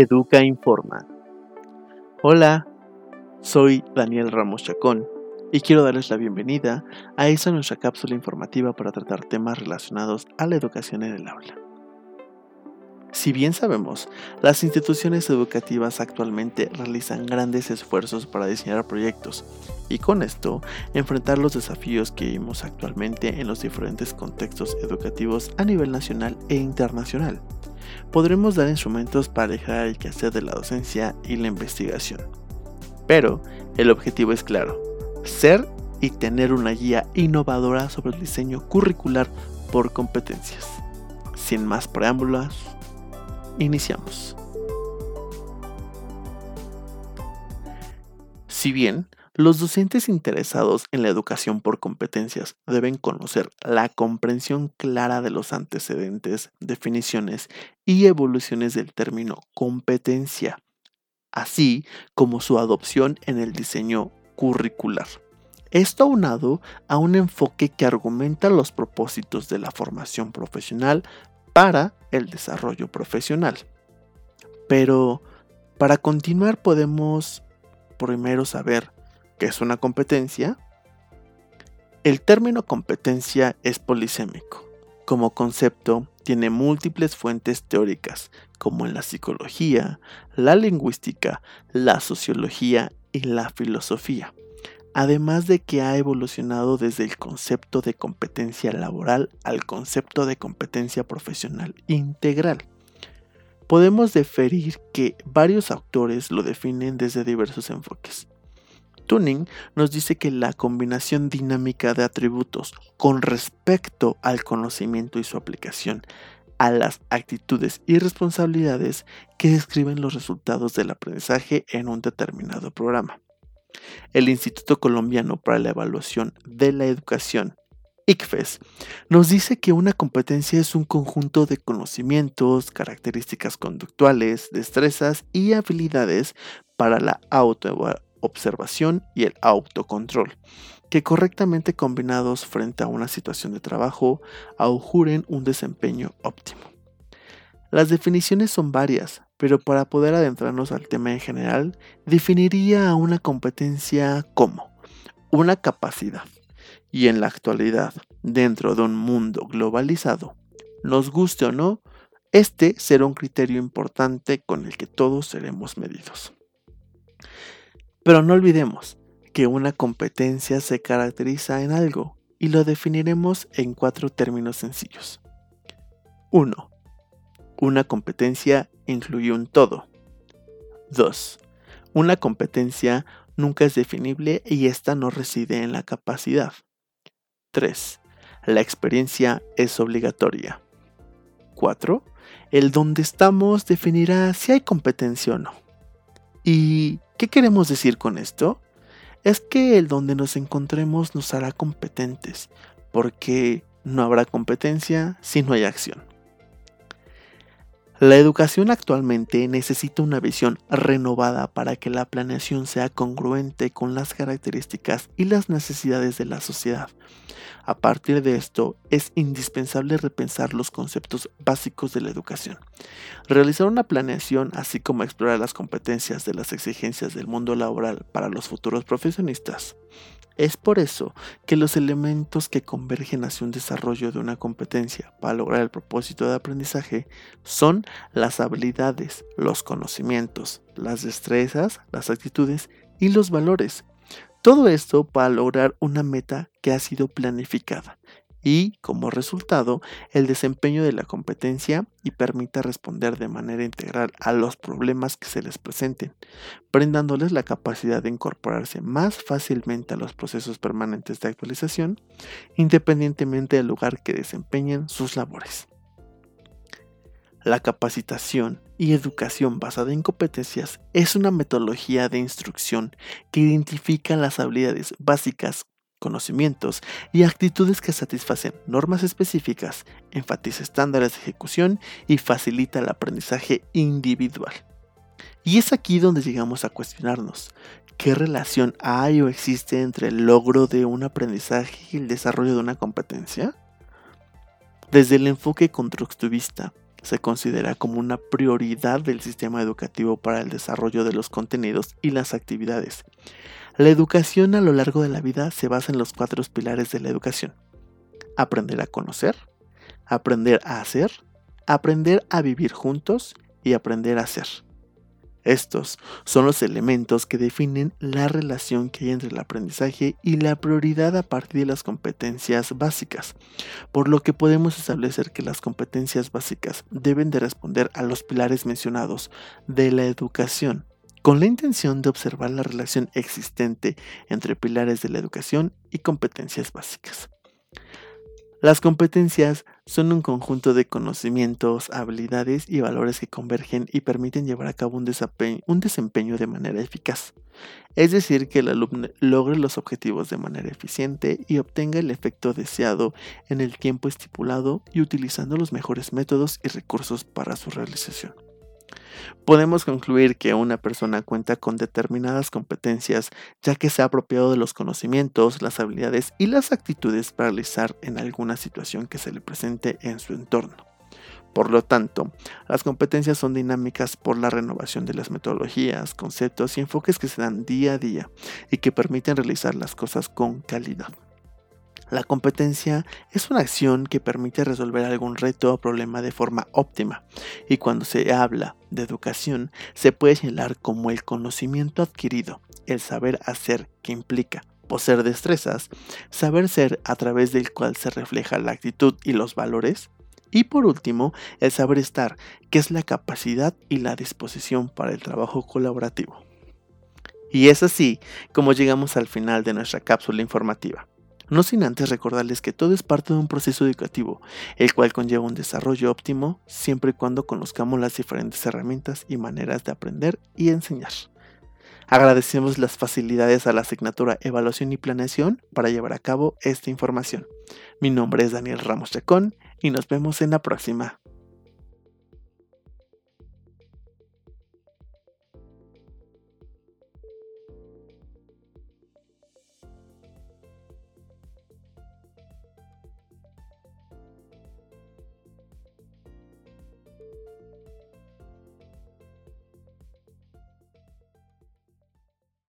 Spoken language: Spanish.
Educa Informa. Hola, soy Daniel Ramos Chacón y quiero darles la bienvenida a esta nuestra cápsula informativa para tratar temas relacionados a la educación en el aula. Si bien sabemos, las instituciones educativas actualmente realizan grandes esfuerzos para diseñar proyectos y con esto enfrentar los desafíos que vivimos actualmente en los diferentes contextos educativos a nivel nacional e internacional podremos dar instrumentos para alejar el quehacer de la docencia y la investigación. Pero el objetivo es claro, ser y tener una guía innovadora sobre el diseño curricular por competencias. Sin más preámbulos, iniciamos. Si bien los docentes interesados en la educación por competencias deben conocer la comprensión clara de los antecedentes, definiciones y evoluciones del término competencia, así como su adopción en el diseño curricular. Esto aunado a un enfoque que argumenta los propósitos de la formación profesional para el desarrollo profesional. Pero, para continuar podemos primero saber que es una competencia, el término competencia es polisémico. Como concepto, tiene múltiples fuentes teóricas, como en la psicología, la lingüística, la sociología y la filosofía, además de que ha evolucionado desde el concepto de competencia laboral al concepto de competencia profesional integral. Podemos deferir que varios autores lo definen desde diversos enfoques. Tuning nos dice que la combinación dinámica de atributos con respecto al conocimiento y su aplicación a las actitudes y responsabilidades que describen los resultados del aprendizaje en un determinado programa. El Instituto Colombiano para la Evaluación de la Educación, ICFES, nos dice que una competencia es un conjunto de conocimientos, características conductuales, destrezas y habilidades para la autoevaluación observación y el autocontrol, que correctamente combinados frente a una situación de trabajo auguren un desempeño óptimo. Las definiciones son varias, pero para poder adentrarnos al tema en general, definiría a una competencia como una capacidad. Y en la actualidad, dentro de un mundo globalizado, nos guste o no, este será un criterio importante con el que todos seremos medidos. Pero no olvidemos que una competencia se caracteriza en algo y lo definiremos en cuatro términos sencillos. 1. Una competencia incluye un todo. 2. Una competencia nunca es definible y ésta no reside en la capacidad. 3. La experiencia es obligatoria. 4. El donde estamos definirá si hay competencia o no. Y ¿Qué queremos decir con esto? Es que el donde nos encontremos nos hará competentes, porque no habrá competencia si no hay acción. La educación actualmente necesita una visión renovada para que la planeación sea congruente con las características y las necesidades de la sociedad. A partir de esto, es indispensable repensar los conceptos básicos de la educación. Realizar una planeación, así como explorar las competencias de las exigencias del mundo laboral para los futuros profesionistas. Es por eso que los elementos que convergen hacia un desarrollo de una competencia para lograr el propósito de aprendizaje son las habilidades, los conocimientos, las destrezas, las actitudes y los valores. Todo esto para lograr una meta que ha sido planificada y, como resultado, el desempeño de la competencia y permita responder de manera integral a los problemas que se les presenten, brindándoles la capacidad de incorporarse más fácilmente a los procesos permanentes de actualización, independientemente del lugar que desempeñen sus labores. La capacitación y educación basada en competencias es una metodología de instrucción que identifica las habilidades básicas conocimientos y actitudes que satisfacen normas específicas, enfatiza estándares de ejecución y facilita el aprendizaje individual. Y es aquí donde llegamos a cuestionarnos, ¿qué relación hay o existe entre el logro de un aprendizaje y el desarrollo de una competencia? Desde el enfoque constructivista, se considera como una prioridad del sistema educativo para el desarrollo de los contenidos y las actividades. La educación a lo largo de la vida se basa en los cuatro pilares de la educación. Aprender a conocer, aprender a hacer, aprender a vivir juntos y aprender a ser. Estos son los elementos que definen la relación que hay entre el aprendizaje y la prioridad a partir de las competencias básicas, por lo que podemos establecer que las competencias básicas deben de responder a los pilares mencionados de la educación, con la intención de observar la relación existente entre pilares de la educación y competencias básicas. Las competencias son un conjunto de conocimientos, habilidades y valores que convergen y permiten llevar a cabo un, desempeño de manera eficaz. Es decir, que el alumno logre los objetivos de manera eficiente y obtenga el efecto deseado en el tiempo estipulado y utilizando los mejores métodos y recursos para su realización. Podemos concluir que una persona cuenta con determinadas competencias ya que se ha apropiado de los conocimientos, las habilidades y las actitudes para realizar en alguna situación que se le presente en su entorno. Por lo tanto, las competencias son dinámicas por la renovación de las metodologías, conceptos y enfoques que se dan día a día y que permiten realizar las cosas con calidad. La competencia es una acción que permite resolver algún reto o problema de forma óptima y cuando se habla de educación se puede señalar como el conocimiento adquirido, el saber hacer que implica poseer destrezas, saber ser a través del cual se refleja la actitud y los valores, y por último, el saber estar, que es la capacidad y la disposición para el trabajo colaborativo. Y es así como llegamos al final de nuestra cápsula informativa no sin antes recordarles que todo es parte de un proceso educativo, el cual conlleva un desarrollo óptimo siempre y cuando conozcamos las diferentes herramientas y maneras de aprender y enseñar. Agradecemos las facilidades a la asignatura Evaluación y Planeación para llevar a cabo esta información. Mi nombre es Daniel Ramos Chacón y nos vemos en la próxima.